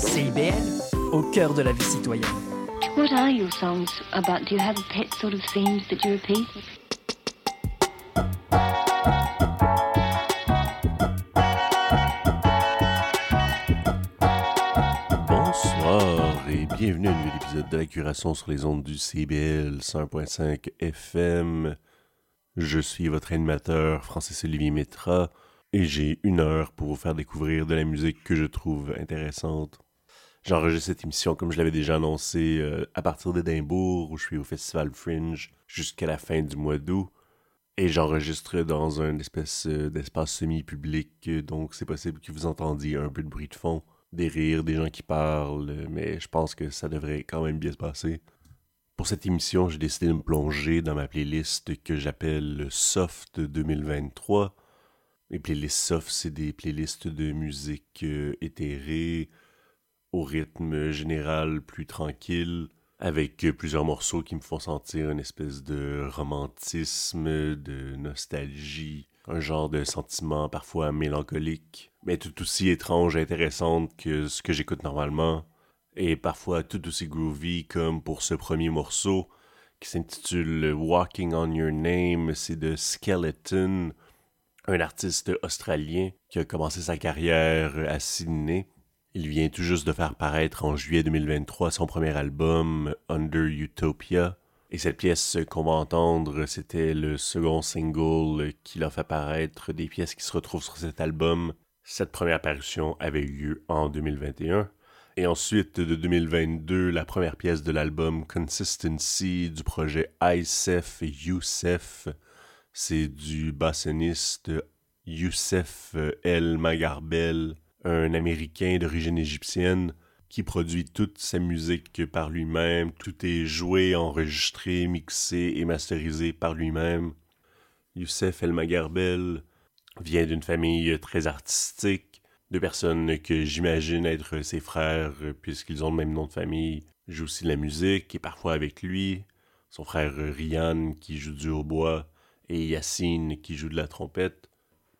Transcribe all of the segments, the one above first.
CIBL, au cœur de la vie citoyenne. What are your songs about? Do you have pet sort of themes that you repeat? Bonsoir et bienvenue à un nouvel épisode de la curation sur les ondes du CBL 101.5 FM. Je suis votre animateur Francis Olivier Métra et j'ai une heure pour vous faire découvrir de la musique que je trouve intéressante. J'enregistre cette émission comme je l'avais déjà annoncé euh, à partir d'Édimbourg où je suis au Festival Fringe jusqu'à la fin du mois d'août. Et j'enregistre dans un espèce euh, d'espace semi-public, donc c'est possible que vous entendiez un peu de bruit de fond, des rires, des gens qui parlent, mais je pense que ça devrait quand même bien se passer. Pour cette émission, j'ai décidé de me plonger dans ma playlist que j'appelle Soft 2023. Les playlists soft, c'est des playlists de musique euh, éthérée, au rythme général plus tranquille, avec euh, plusieurs morceaux qui me font sentir une espèce de romantisme, de nostalgie, un genre de sentiment parfois mélancolique, mais tout aussi étrange et intéressante que ce que j'écoute normalement, et parfois tout aussi groovy comme pour ce premier morceau qui s'intitule Walking on Your Name, c'est de Skeleton, un artiste australien qui a commencé sa carrière à Sydney. Il vient tout juste de faire paraître en juillet 2023 son premier album, Under Utopia. Et cette pièce qu'on va entendre, c'était le second single qu'il a fait paraître des pièces qui se retrouvent sur cet album. Cette première parution avait eu lieu en 2021. Et ensuite, de 2022, la première pièce de l'album Consistency du projet ISEF et Youssef. C'est du bassoniste Youssef El Magarbel, un Américain d'origine égyptienne qui produit toute sa musique par lui-même. Tout est joué, enregistré, mixé et masterisé par lui-même. Youssef El Magarbel vient d'une famille très artistique, de personnes que j'imagine être ses frères puisqu'ils ont le même nom de famille, jouent aussi de la musique et parfois avec lui. Son frère Ryan qui joue du hautbois et Yacine qui joue de la trompette.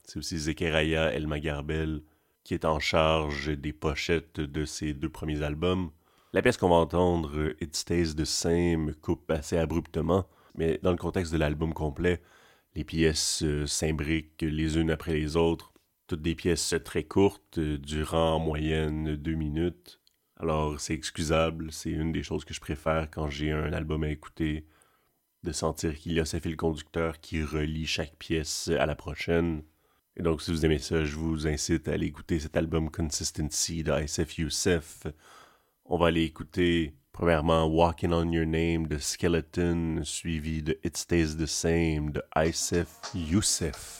C'est aussi Zekeraya El Magarbel qui est en charge des pochettes de ses deux premiers albums. La pièce qu'on va entendre, It Stays the Same, coupe assez abruptement, mais dans le contexte de l'album complet, les pièces euh, s'imbriquent les unes après les autres. Toutes des pièces très courtes, euh, durant en moyenne deux minutes. Alors c'est excusable, c'est une des choses que je préfère quand j'ai un album à écouter, de sentir qu'il y a ce fil conducteur qui relie chaque pièce à la prochaine. Et donc, si vous aimez ça, je vous incite à aller écouter cet album Consistency de Youssef. On va aller écouter, premièrement, Walking on Your Name de Skeleton, suivi de It Stays the Same de ISF Youssef.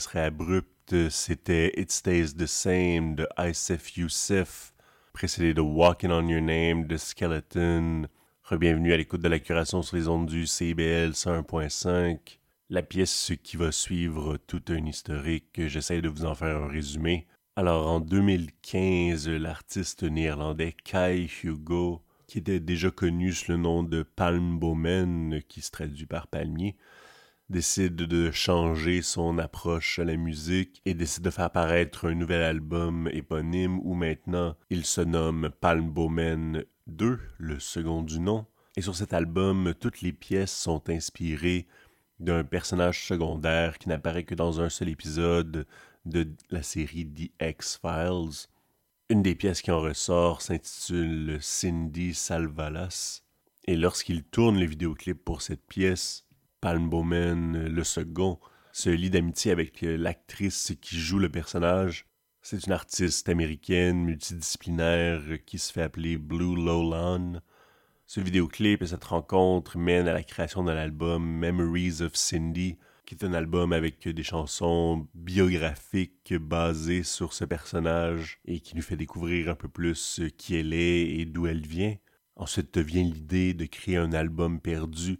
Serait abrupte, c'était It Stays the Same de Isef Youssef, précédé de Walking on Your Name de Skeleton. Bienvenue à l'écoute de la curation sur les ondes du CBL 101.5. La pièce qui va suivre tout un historique, j'essaie de vous en faire un résumé. Alors en 2015, l'artiste néerlandais Kai Hugo, qui était déjà connu sous le nom de Palmbomen, qui se traduit par palmier, décide de changer son approche à la musique et décide de faire paraître un nouvel album éponyme où maintenant il se nomme Palmbomen 2, le second du nom. Et sur cet album, toutes les pièces sont inspirées d'un personnage secondaire qui n'apparaît que dans un seul épisode de la série The X-Files. Une des pièces qui en ressort s'intitule Cindy Salvalas. Et lorsqu'il tourne le vidéoclip pour cette pièce, Palm Bowman, le second, se lie d'amitié avec l'actrice qui joue le personnage. C'est une artiste américaine multidisciplinaire qui se fait appeler Blue Lowland. Ce vidéoclip et cette rencontre mènent à la création d'un album Memories of Cindy, qui est un album avec des chansons biographiques basées sur ce personnage et qui nous fait découvrir un peu plus qui elle est et d'où elle vient. Ensuite vient l'idée de créer un album perdu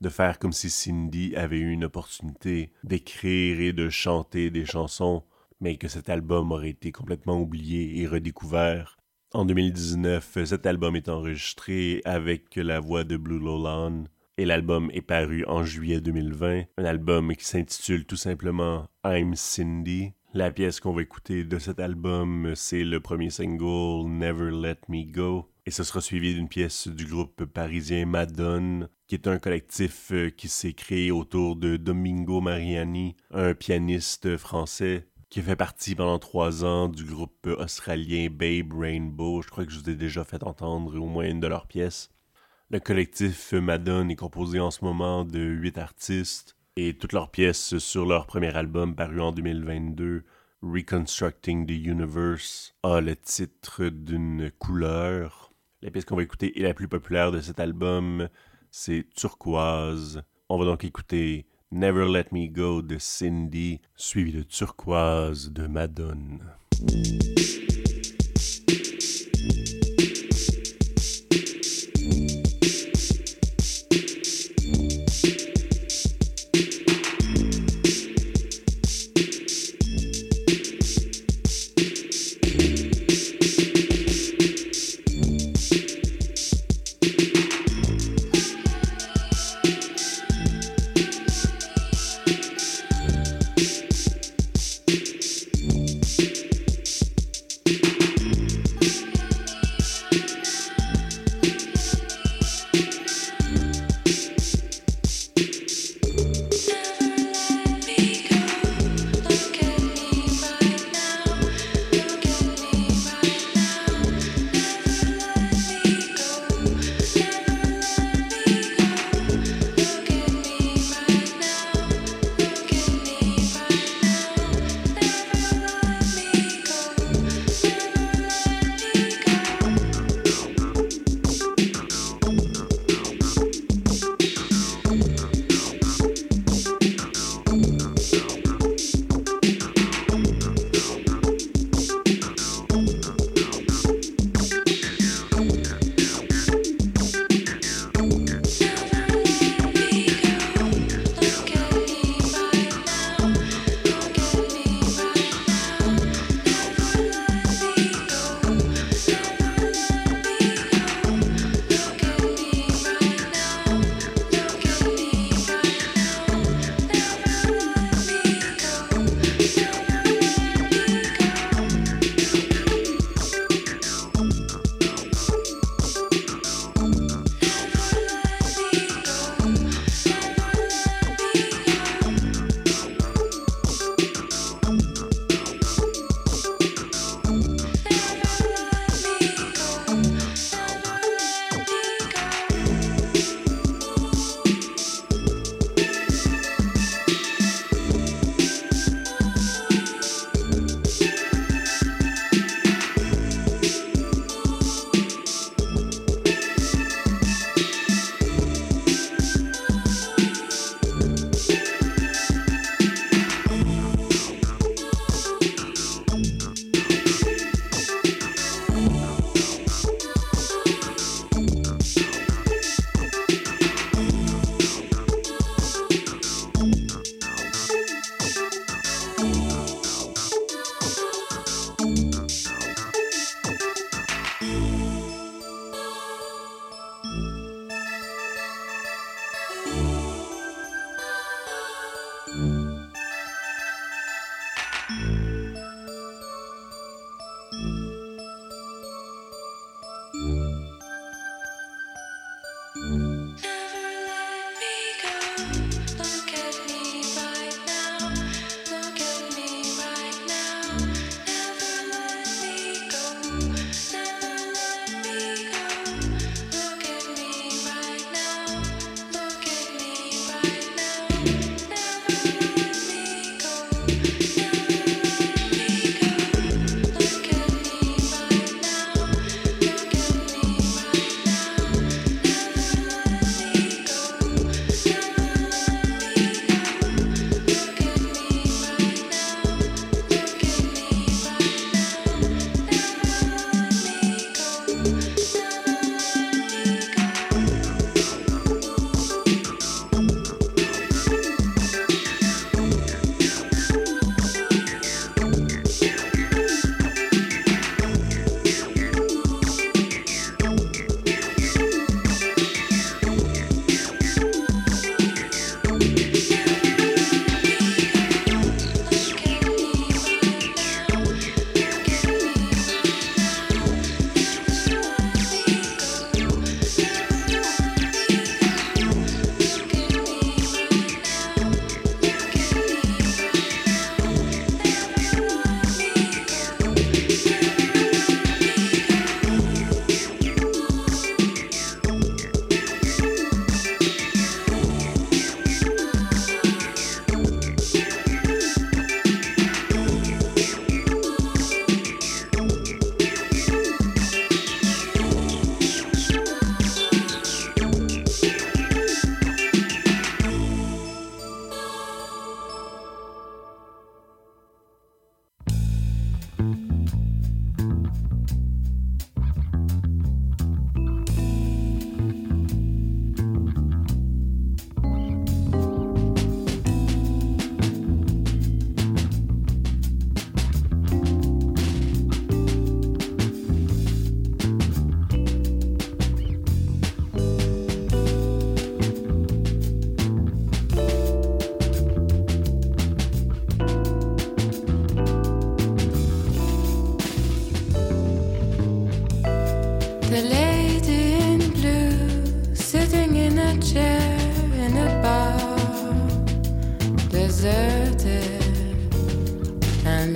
de faire comme si Cindy avait eu une opportunité d'écrire et de chanter des chansons, mais que cet album aurait été complètement oublié et redécouvert. En 2019, cet album est enregistré avec la voix de Blue Lowland et l'album est paru en juillet 2020. Un album qui s'intitule tout simplement I'm Cindy. La pièce qu'on va écouter de cet album, c'est le premier single Never Let Me Go. Et ce sera suivi d'une pièce du groupe parisien Madone, qui est un collectif euh, qui s'est créé autour de Domingo Mariani, un pianiste français qui fait partie pendant trois ans du groupe australien Babe Rainbow. Je crois que je vous ai déjà fait entendre au moins une de leurs pièces. Le collectif Madone est composé en ce moment de huit artistes et toutes leurs pièces sur leur premier album paru en 2022, Reconstructing the Universe, a le titre d'une couleur la pièce qu'on va écouter est la plus populaire de cet album, c'est Turquoise. On va donc écouter Never Let Me Go de Cindy, suivi de Turquoise de Madone.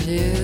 And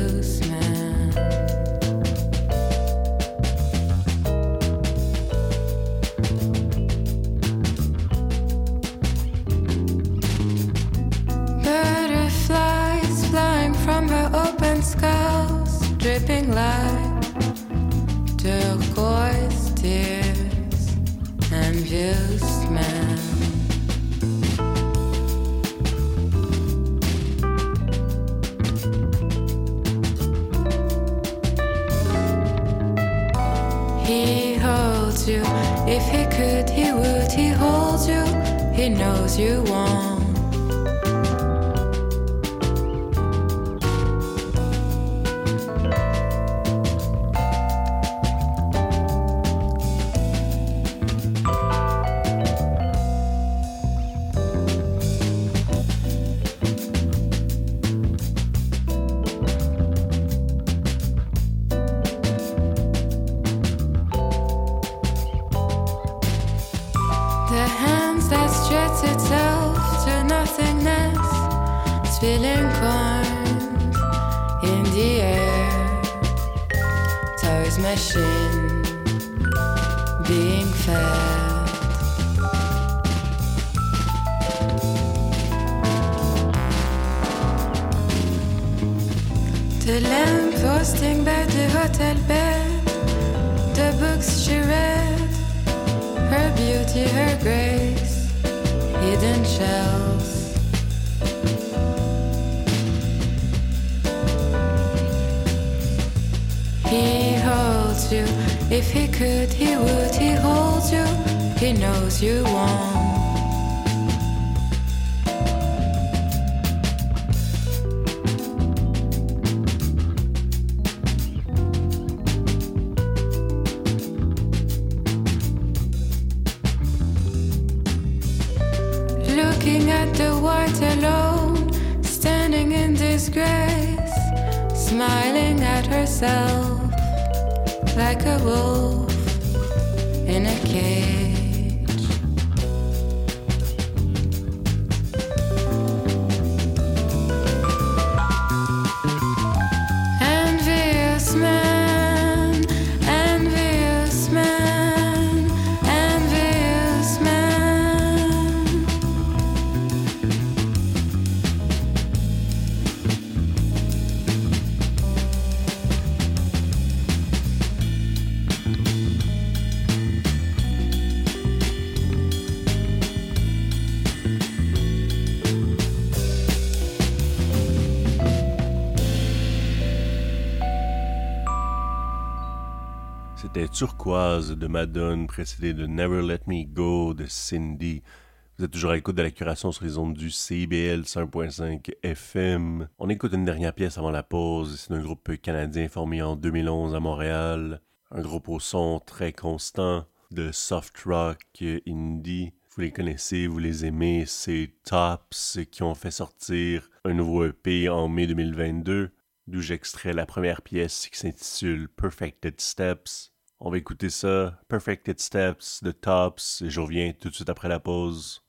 knows you won't. Looking at the white alone, standing in disgrace, smiling at herself like a wolf in a cage. De Madone, précédé de Never Let Me Go de Cindy. Vous êtes toujours à l'écoute de la curation sur les ondes du CBL 100.5 FM. On écoute une dernière pièce avant la pause. C'est un groupe canadien formé en 2011 à Montréal. Un groupe au son très constant de soft rock indie. Vous les connaissez, vous les aimez. C'est Tops qui ont fait sortir un nouveau EP en mai 2022 d'où j'extrais la première pièce qui s'intitule Perfected Steps. On va écouter ça, Perfected Steps de Tops, et je reviens tout de suite après la pause.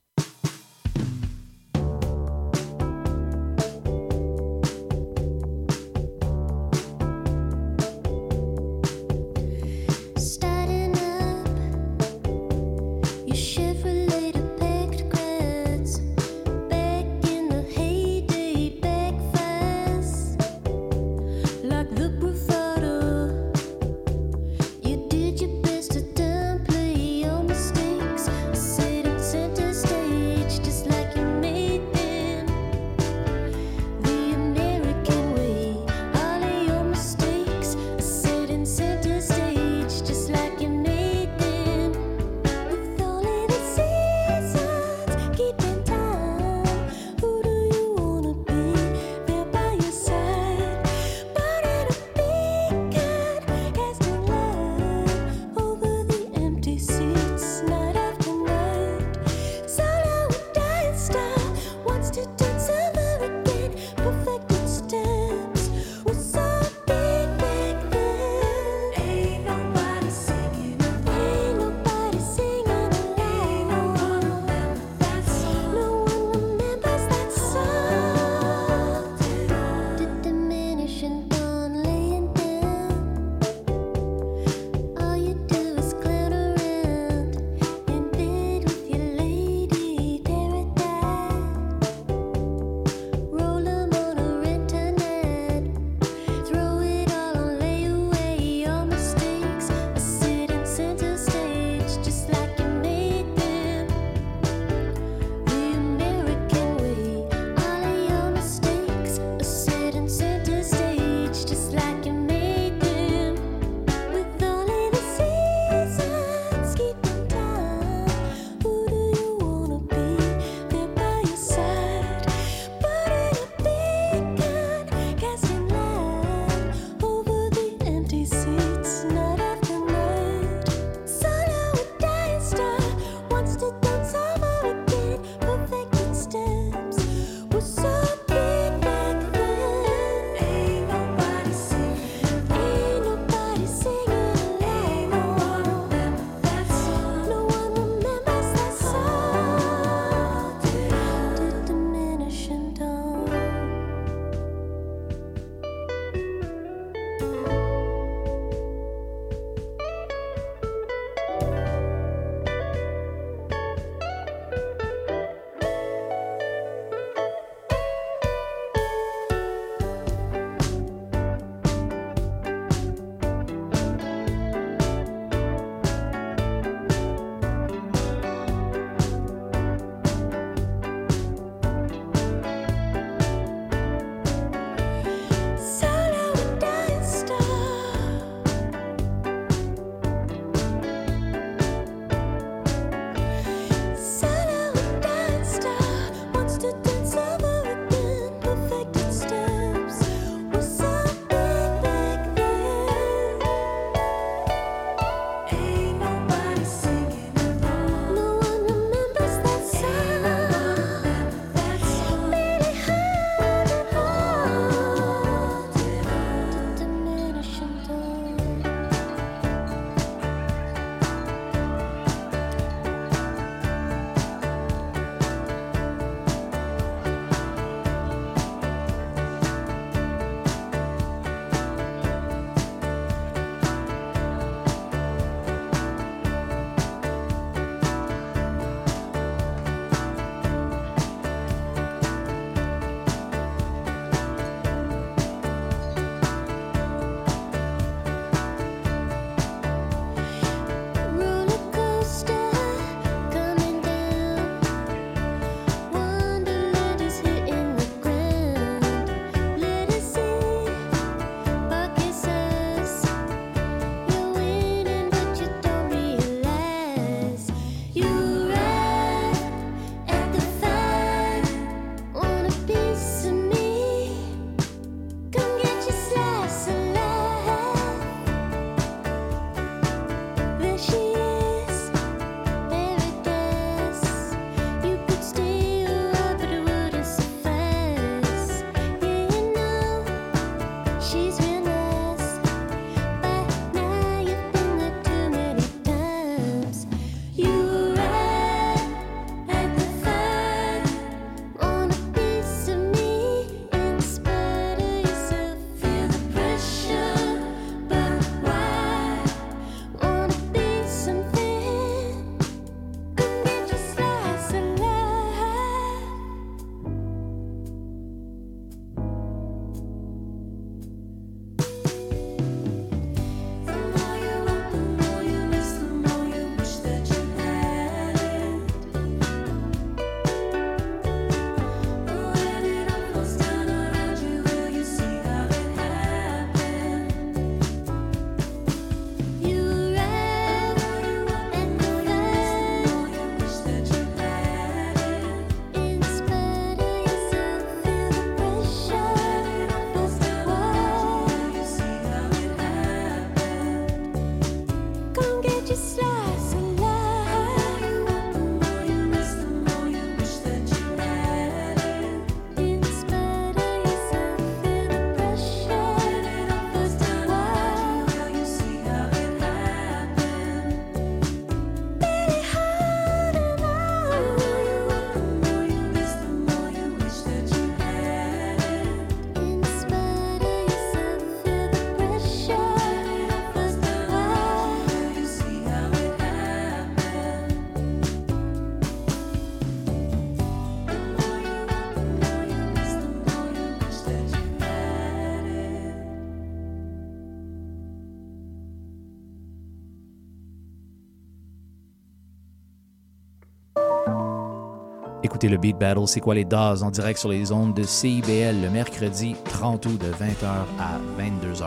Écoutez le Beat Battle, c'est quoi les DAS en direct sur les ondes de CIBL le mercredi 30 août de 20h à 22h.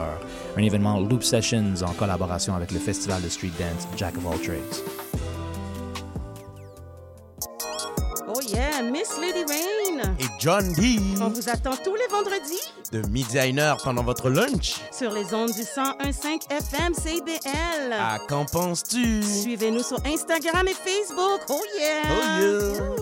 Un événement Loop Sessions en collaboration avec le festival de street dance Jack of All Trades. Oh yeah, Miss Lady Rain. Et John D. On vous attend tous les vendredis De midi à une heure pendant votre lunch. sur les ondes du 101.5 FM CBL. À qu'en penses-tu? Suivez-nous sur Instagram et Facebook. Oh yeah! Oh yeah!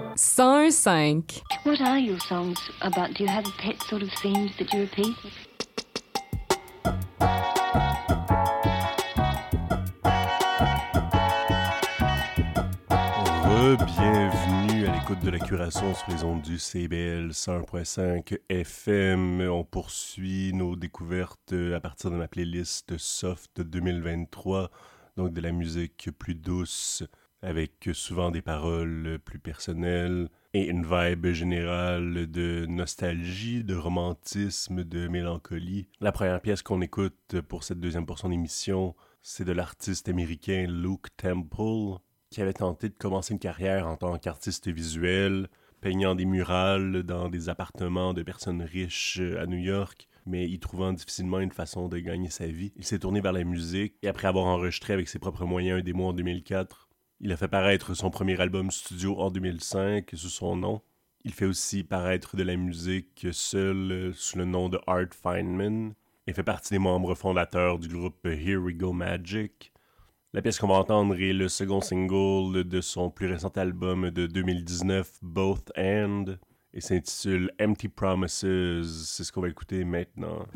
101.5. What are your songs about? Do you have pet sort of themes that you repeat? Bienvenue à l'écoute de la curation sur les ondes du CBL 101.5 FM. On poursuit nos découvertes à partir de ma playlist Soft 2023, donc de la musique plus douce, avec souvent des paroles plus personnelles et une vibe générale de nostalgie, de romantisme, de mélancolie. La première pièce qu'on écoute pour cette deuxième portion d'émission, c'est de l'artiste américain Luke Temple, qui avait tenté de commencer une carrière en tant qu'artiste visuel, peignant des murales dans des appartements de personnes riches à New York, mais y trouvant difficilement une façon de gagner sa vie. Il s'est tourné vers la musique et après avoir enregistré avec ses propres moyens un démo en 2004, il a fait paraître son premier album studio en 2005 sous son nom. Il fait aussi paraître de la musique seul euh, sous le nom de Art Feynman et fait partie des membres fondateurs du groupe Here We Go Magic. La pièce qu'on va entendre est le second single de son plus récent album de 2019, Both And, et s'intitule Empty Promises. C'est ce qu'on va écouter maintenant.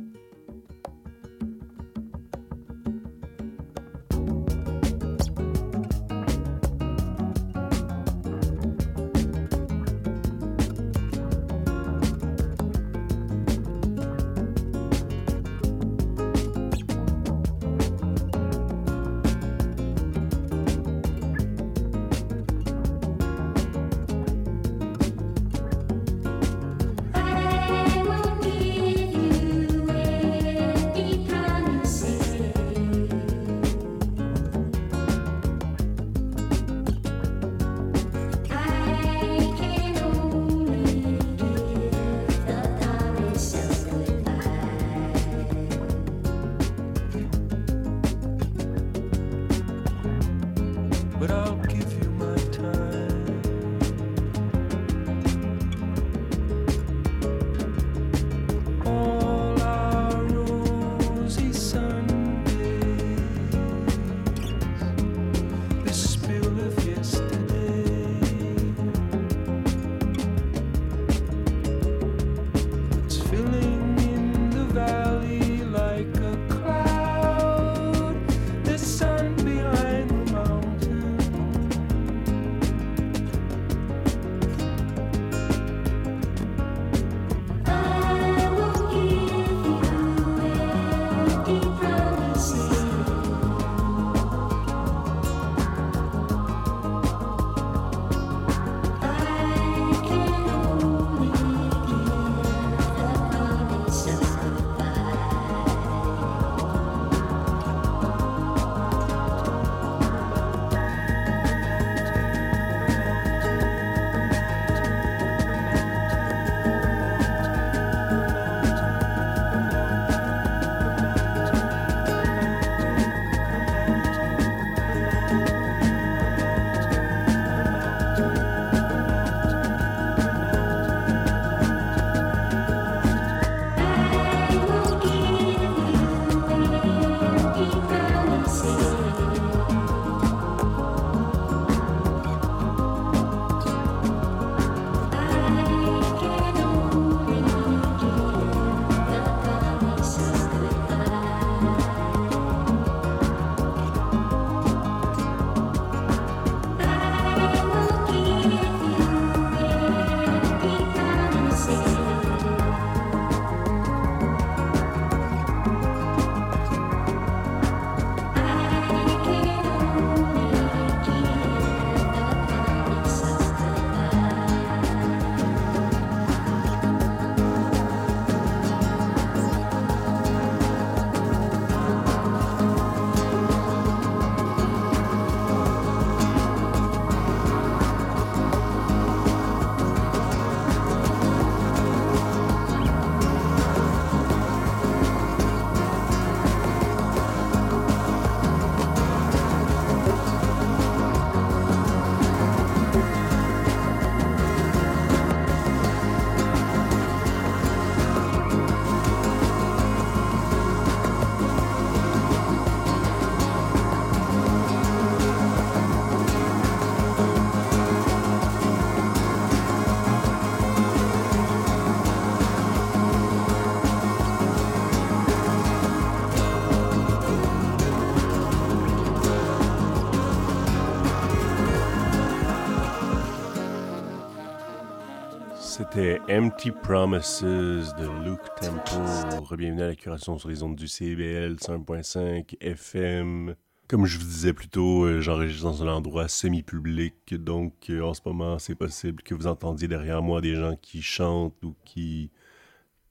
C'était Empty Promises de Luke Temple. Bienvenue à la curation sur les ondes du CBL 101.5 FM. Comme je vous disais plus tôt, euh, j'enregistre dans un endroit semi-public, donc euh, en ce moment, c'est possible que vous entendiez derrière moi des gens qui chantent ou qui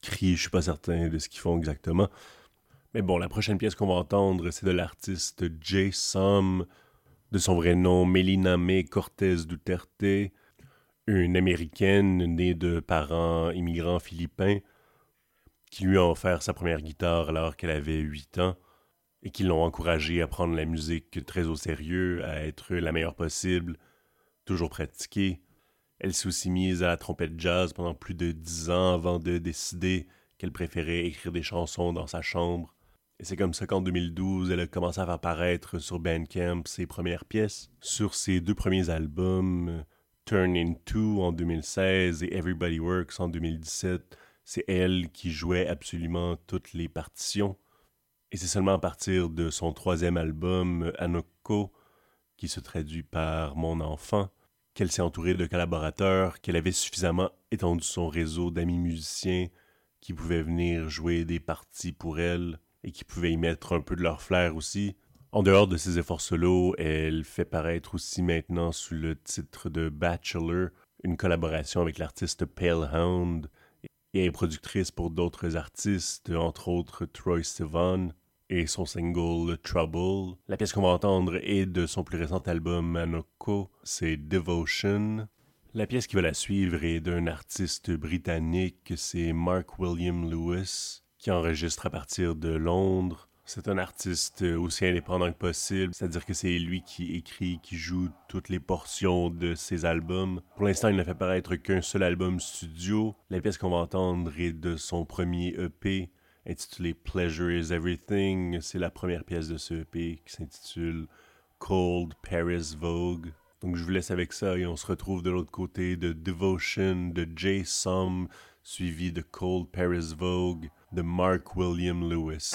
crient. Je suis pas certain de ce qu'ils font exactement. Mais bon, la prochaine pièce qu'on va entendre, c'est de l'artiste Jay Som, de son vrai nom Melina May Cortez Duterte, une américaine née de parents immigrants philippins qui lui a offert sa première guitare alors qu'elle avait 8 ans et qui l'ont encouragée à prendre la musique très au sérieux, à être la meilleure possible, toujours pratiquée. Elle s'est aussi mise à la trompette jazz pendant plus de 10 ans avant de décider qu'elle préférait écrire des chansons dans sa chambre. Et c'est comme ça qu'en 2012, elle a commencé à faire paraître sur Bandcamp ses premières pièces. Sur ses deux premiers albums, Turn Into en 2016 et Everybody Works en 2017, c'est elle qui jouait absolument toutes les partitions. Et c'est seulement à partir de son troisième album, Anoko, qui se traduit par Mon enfant, qu'elle s'est entourée de collaborateurs, qu'elle avait suffisamment étendu son réseau d'amis musiciens qui pouvaient venir jouer des parties pour elle et qui pouvaient y mettre un peu de leur flair aussi. En dehors de ses efforts solo, elle fait paraître aussi maintenant sous le titre de Bachelor une collaboration avec l'artiste Pale Hound et est productrice pour d'autres artistes, entre autres Troy Sivan et son single Trouble. La pièce qu'on va entendre est de son plus récent album Manoko, c'est Devotion. La pièce qui va la suivre est d'un artiste britannique, c'est Mark William Lewis, qui enregistre à partir de Londres. C'est un artiste aussi indépendant que possible, c'est-à-dire que c'est lui qui écrit, qui joue toutes les portions de ses albums. Pour l'instant, il ne fait paraître qu'un seul album studio. La pièce qu'on va entendre est de son premier EP intitulé Pleasure is Everything. C'est la première pièce de ce EP qui s'intitule Cold Paris Vogue. Donc je vous laisse avec ça et on se retrouve de l'autre côté de Devotion de Jay Som, suivi de Cold Paris Vogue de Mark William Lewis.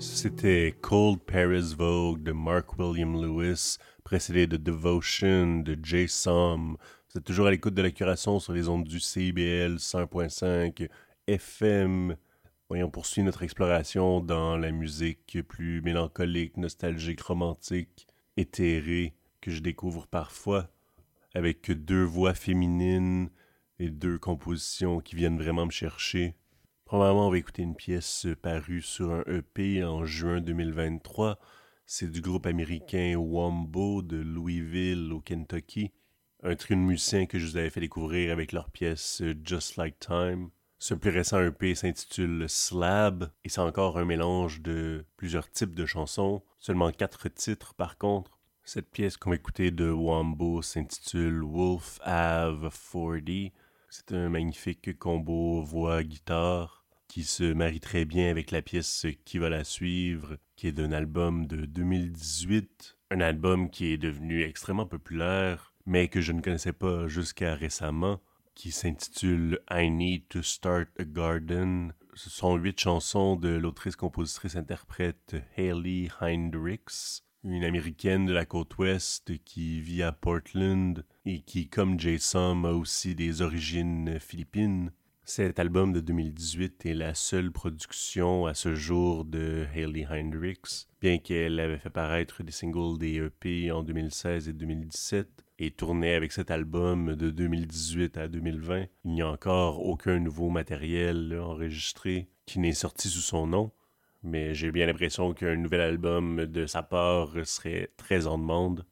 C'était Cold Paris Vogue de Mark William Lewis, précédé de Devotion de Jay Som. Vous êtes toujours à l'écoute de la curation sur les ondes du CIBL 100.5 FM. On poursuit notre exploration dans la musique plus mélancolique, nostalgique, romantique, éthérée que je découvre parfois, avec deux voix féminines et deux compositions qui viennent vraiment me chercher. Premièrement, on va écouter une pièce parue sur un EP en juin 2023. C'est du groupe américain Wombo de Louisville au Kentucky. Un trio de musiciens que je vous avais fait découvrir avec leur pièce Just Like Time. Ce plus récent EP s'intitule Slab et c'est encore un mélange de plusieurs types de chansons. Seulement quatre titres par contre. Cette pièce qu'on va écouter de Wombo s'intitule Wolf Ave 40. C'est un magnifique combo voix-guitare qui se marie très bien avec la pièce qui va la suivre, qui est d'un album de 2018. Un album qui est devenu extrêmement populaire, mais que je ne connaissais pas jusqu'à récemment, qui s'intitule I Need to Start a Garden. Ce sont huit chansons de l'autrice-compositrice-interprète Hayley Hindricks, une américaine de la côte ouest qui vit à Portland et qui, comme Jason, a aussi des origines philippines. Cet album de 2018 est la seule production à ce jour de Hayley Hindricks, bien qu'elle avait fait paraître des singles des EP en 2016 et 2017 et tournait avec cet album de 2018 à 2020. Il n'y a encore aucun nouveau matériel enregistré qui n'est sorti sous son nom, mais j'ai bien l'impression qu'un nouvel album de sa part serait très en demande.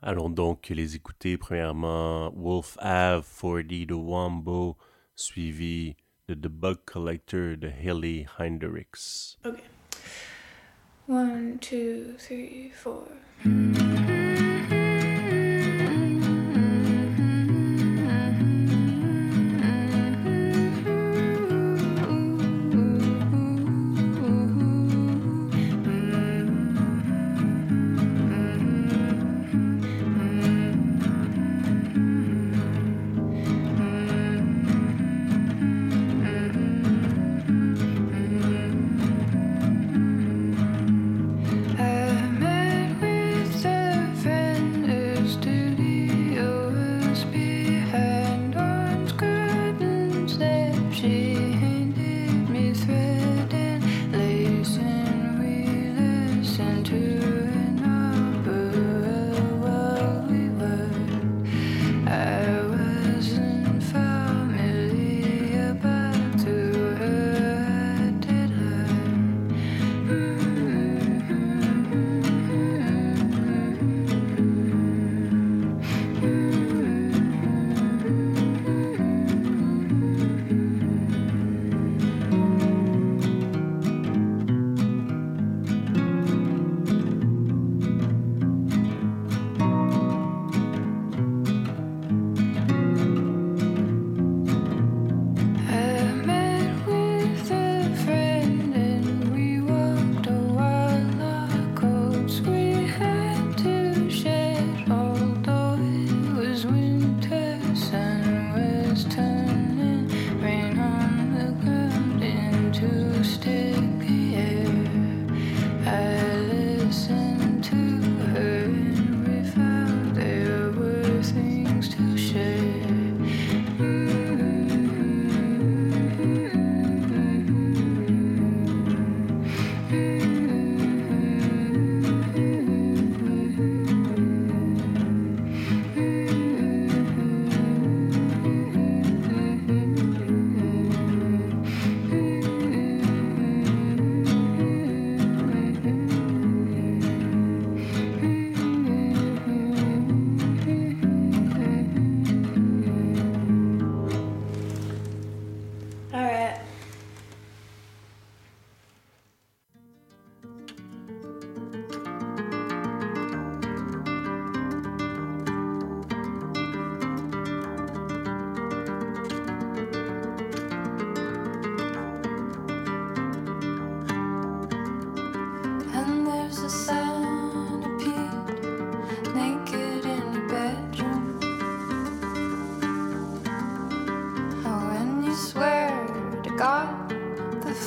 Allons donc les écouter. Premièrement, Wolf Ave 40 de Wombo, suivi de The Bug Collector de Haley Hindricks. Okay. One, two, three, four. I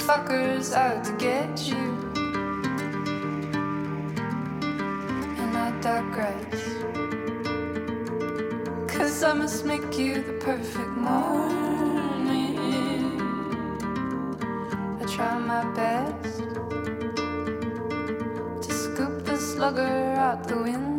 fuckers out to get you. And I digress. Cause I must make you the perfect morning. I try my best to scoop the slugger out the window.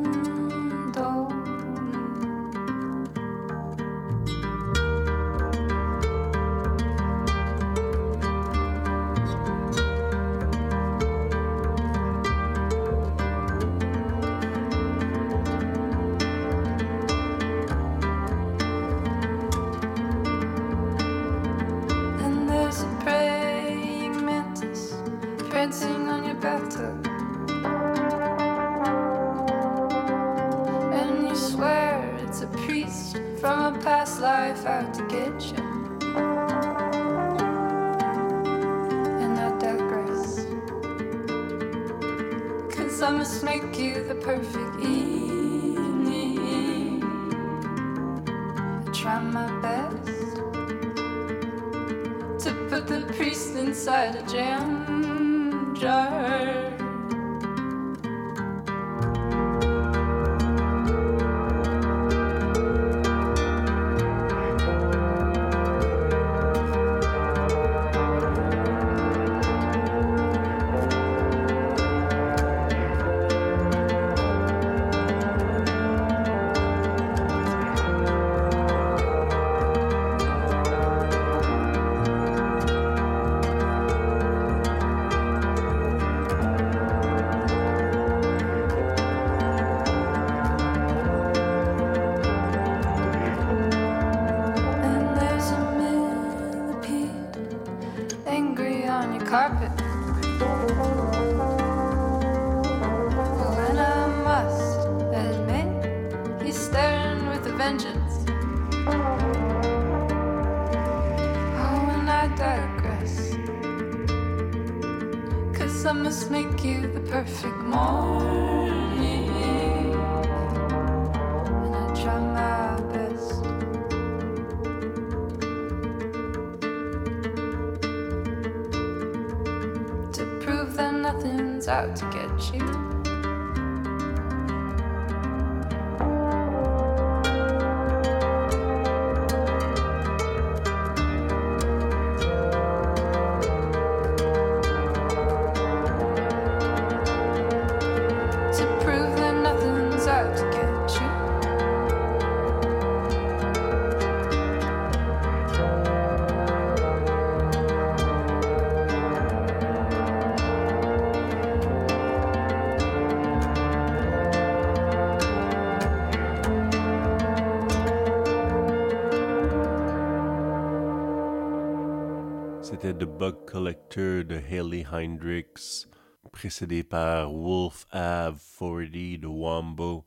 Must make you the perfect morning. And I try my best. to prove that nothing's out to get you. Hendrix, précédé par Wolf Ave 40 de Wombo.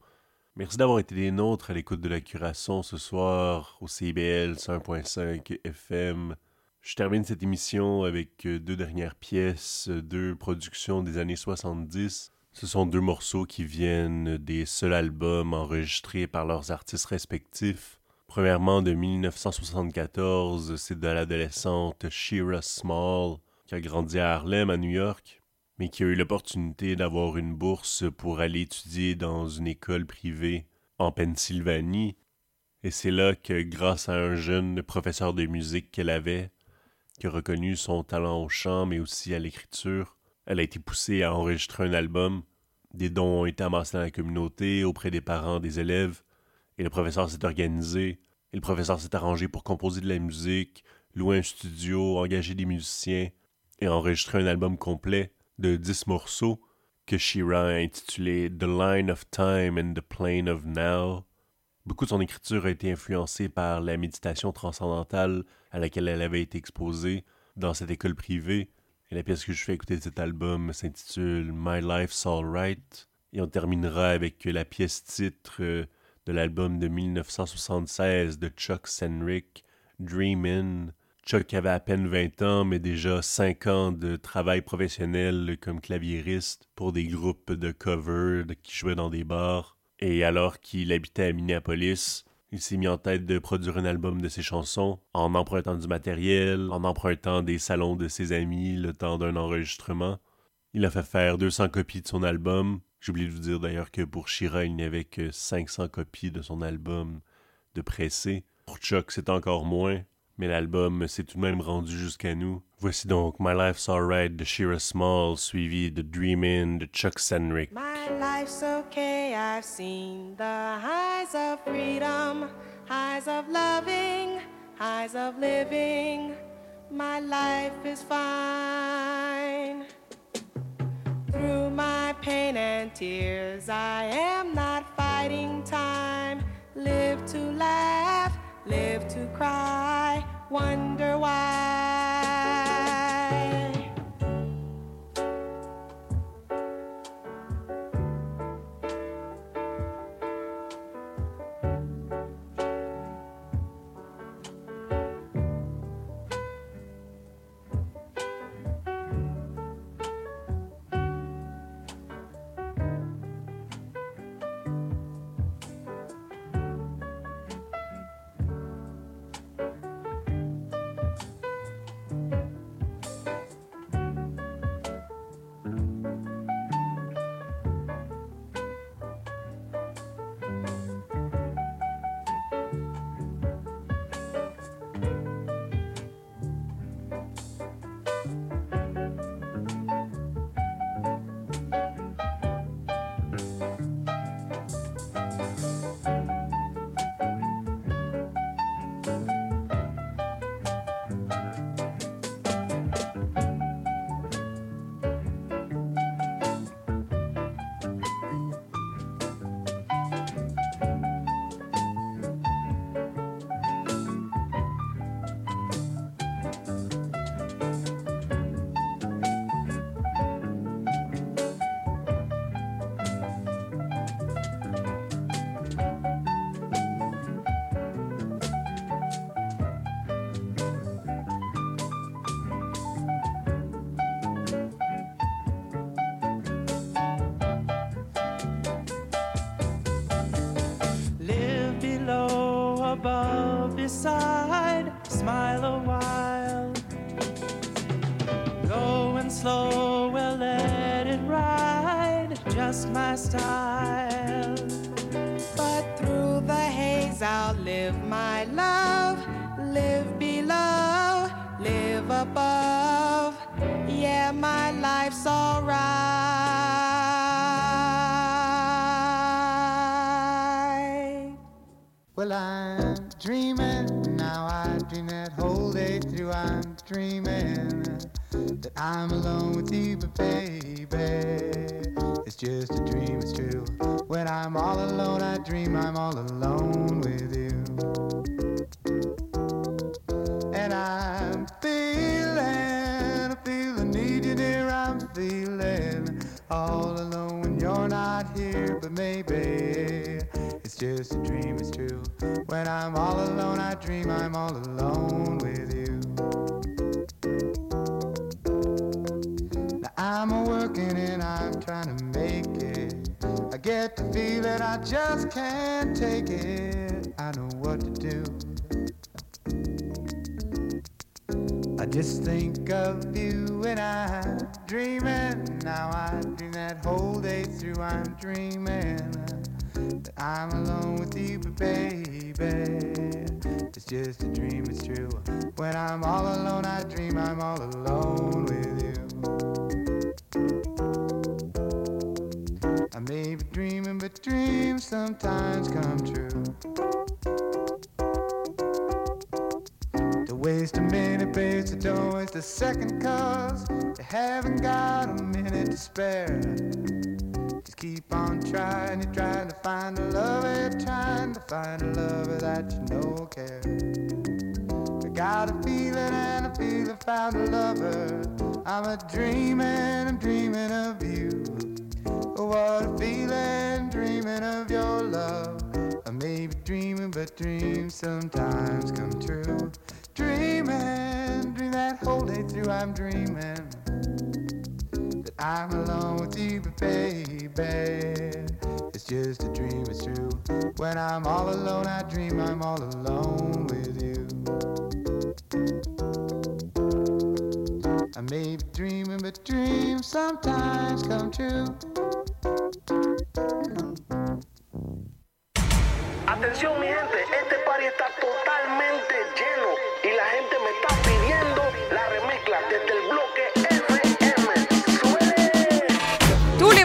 Merci d'avoir été des nôtres à l'écoute de la curation ce soir au CBL 101.5 FM. Je termine cette émission avec euh, deux dernières pièces, euh, deux productions des années 70. Ce sont deux morceaux qui viennent des seuls albums enregistrés par leurs artistes respectifs. Premièrement, de 1974, c'est de l'adolescente Shira Small, qui a grandi à Harlem, à New York, mais qui a eu l'opportunité d'avoir une bourse pour aller étudier dans une école privée en Pennsylvanie. Et c'est là que, grâce à un jeune professeur de musique qu'elle avait, qui a reconnu son talent au chant, mais aussi à l'écriture, elle a été poussée à enregistrer un album. Des dons ont été amassés dans la communauté, auprès des parents, des élèves, et le professeur s'est organisé, et le professeur s'est arrangé pour composer de la musique, louer un studio, engager des musiciens, et enregistrer un album complet de 10 morceaux que Shira a intitulé The Line of Time and the Plane of Now. Beaucoup de son écriture a été influencée par la méditation transcendantale à laquelle elle avait été exposée dans cette école privée. Et la pièce que je fais écouter de cet album s'intitule My Life's Alright. Et on terminera avec la pièce titre euh, de l'album de 1976 de Chuck Senrick, Dreamin'. Chuck avait à peine 20 ans, mais déjà 5 ans de travail professionnel comme claviériste pour des groupes de cover de- qui jouaient dans des bars. Et alors qu'il habitait à Minneapolis, Il s'est mis en tête de produire un album de ses chansons en empruntant du matériel, en empruntant des salons de ses amis le temps d'un enregistrement. Il a fait faire 200 copies de son album. J'ai oublié de vous dire d'ailleurs que pour Shira, il n'y avait que 500 copies de son album de pressé. Pour Chuck, c'est encore moins, mais l'album s'est tout de même rendu jusqu'à nous. Voici donc My Life's Alright de Shira Small, suivi de Dreamin' de Chuck Senrick. My life's okay, I've seen the highs of freedom, highs of loving, highs of living. My life is fine. Through my pain and tears, I am not fighting time. Live to laugh, live to cry, wonder why. Slow, well, let it ride, just my style. But through the haze, I'll live my love, live below, live above. Yeah, my life's alright. Well, I'm dreaming now. I dream that whole day through. I'm dreaming I'm alone with you, but baby, it's just a dream. It's true. When I'm all alone, I dream I'm all alone with you. And I'm feeling, I feel the need you near. I'm feeling all alone when you're not here, but maybe it's just a dream. It's true. When I'm all alone, I dream I'm all alone with you. I'm a working and I'm trying to make it. I get the feeling I just can't take it. I know what to do. I just think of you when I'm dreaming. Now I dream that whole day through. I'm dreaming that I'm alone with you, but baby, it's just a dream. It's true. When I'm all alone, I dream I'm all alone with you. I may be dreaming, but dreams sometimes come true. To waste a minute, babe, so don't waste a second, cause you haven't got a minute to spare. Just keep on trying, you're trying to find a lover, you're trying to find a lover that you know care. I got a feeling and I feel I found a lover. I'm a dreaming, I'm dreaming of you. What a feeling, dreaming of your love. I may be dreaming, but dreams sometimes come true. Dreaming, dream that whole day through. I'm dreaming that I'm alone with you, but baby, It's just a dream, it's true. When I'm all alone, I dream I'm all alone with you. I may be dreaming, but dreams sometimes come true. Atención mi gente, este party está totalmente lleno y la gente me está pidiendo la remezcla desde el bloque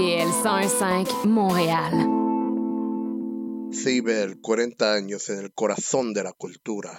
CIBL 105 Montréal. CIBEL, 40 años en el corazón de la cultura.